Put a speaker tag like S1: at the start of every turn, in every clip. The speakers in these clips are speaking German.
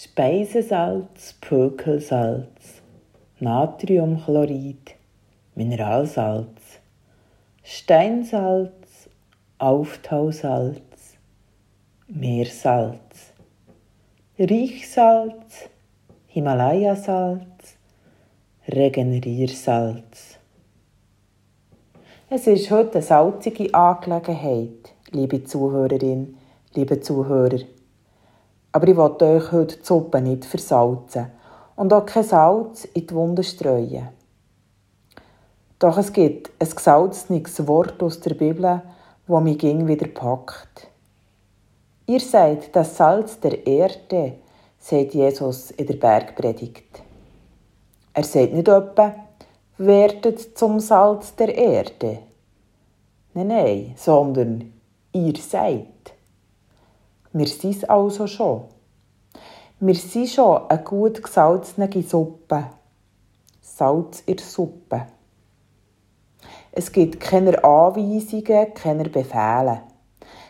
S1: Speisesalz, Pökelsalz, Natriumchlorid, Mineralsalz, Steinsalz, Auftausalz, Meersalz, Riechsalz, Himalayasalz, Regeneriersalz. Es ist heute eine salzige Angelegenheit, liebe Zuhörerin, liebe Zuhörer. Aber ich will euch heute die Suppe nicht versalzen und auch kein Salz in die Wunde streuen. Doch es gibt ein gesalzenes Wort aus der Bibel, wo mich ging wieder packt. Ihr seid das Salz der Erde, sagt Jesus in der Bergpredigt. Er sagt nicht etwa, werdet zum Salz der Erde. Nein, nein, sondern ihr seid. Wir sind also schon. Wir sind schon eine gut gesalzene Suppe. Salz in der Suppe. Es gibt keine Anweisungen, keine Befehle,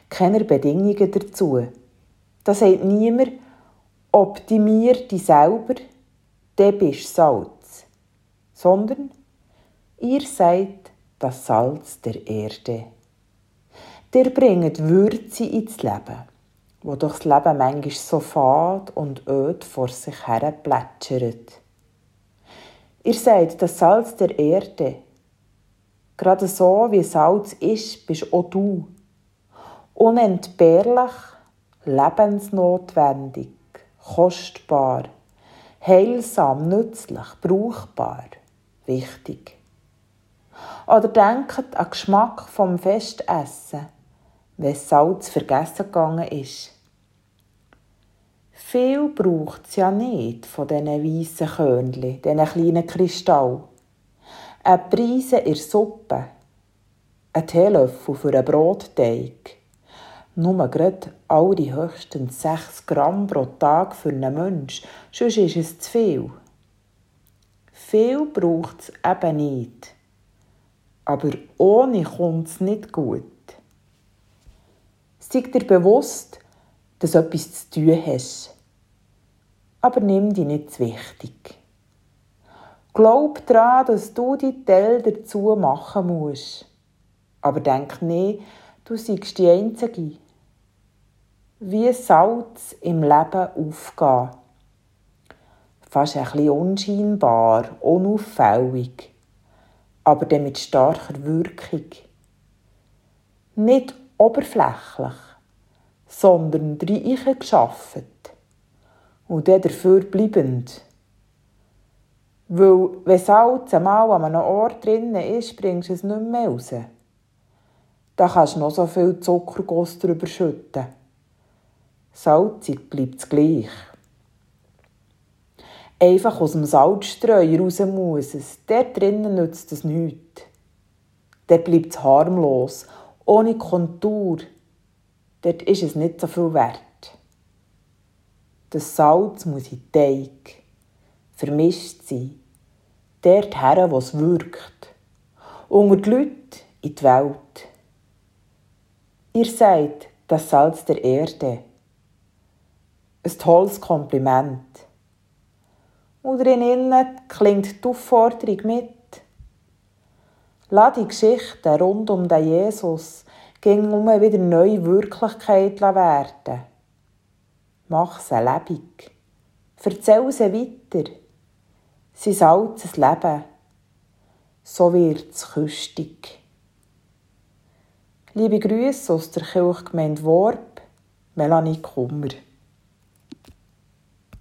S1: keine Bedingungen dazu. Da sagt niemand, optimier dich selber, dann bist Salz. Sondern ihr seid das Salz der Erde. Ihr bringt Würze ins Leben wo durchs Leben manchmal so fad und öd vor sich her plätschert. Ihr seid das Salz der Erde. Gerade so wie Salz ist, bist auch du. Unentbehrlich, lebensnotwendig, kostbar, heilsam, nützlich, brauchbar, wichtig. Oder denkt an den Geschmack vom Festessen wenn Salz vergessen gegangen ist. Viel braucht es ja nicht von diesen weißen Körnchen, diesen kleinen Kristallen. Ein Preise in Suppe, ein Teelöffel für einen Brotteig, nur gerade alle höchstens 6 Gramm pro Tag für einen Mensch, sonst ist es zu viel. Viel braucht es eben nicht. Aber ohne kommt es nicht gut. Sei dir bewusst, dass du etwas zu tun hast. Aber nimm dich nicht zu wichtig. Glaub daran, dass du die Teil dazu machen musst. Aber denk nicht, du seist die Einzige. Wie Salz im Leben aufgehen. Fast ein bisschen unscheinbar, unauffällig, aber dann mit starker Wirkung. Nicht oberflächlich, sondern drin geschaffen und dann dafür bleibend. Weil, wenn Salz einmal an einem Ort drinnen ist, bringst du es nicht mehr raus. Da kannst du noch so viel Zuckerguss drüber schütten. Salzig bleibt es gleich. Einfach aus dem Salzstreuer raus muss es. Dort drinnen nützt es nichts. Dort bleibt es harmlos ohne Kontur, dort ist es nicht so viel wert. Das Salz muss in Teig vermischt sein, dort her, wo es wirkt, unter die Leute in die Welt. Ihr seid das Salz der Erde. Ein tolles Kompliment. Und drinnen klingt die Aufforderung mit. Lass die Geschichte rund um den Jesus ging um wieder neue Wirklichkeit werden. Mach sie lebendig. Erzähl sie weiter. Sie salzes Leben. So wird es küstig. Liebe Grüße aus der Kirchgemeinde Worb, Melanie Kummer.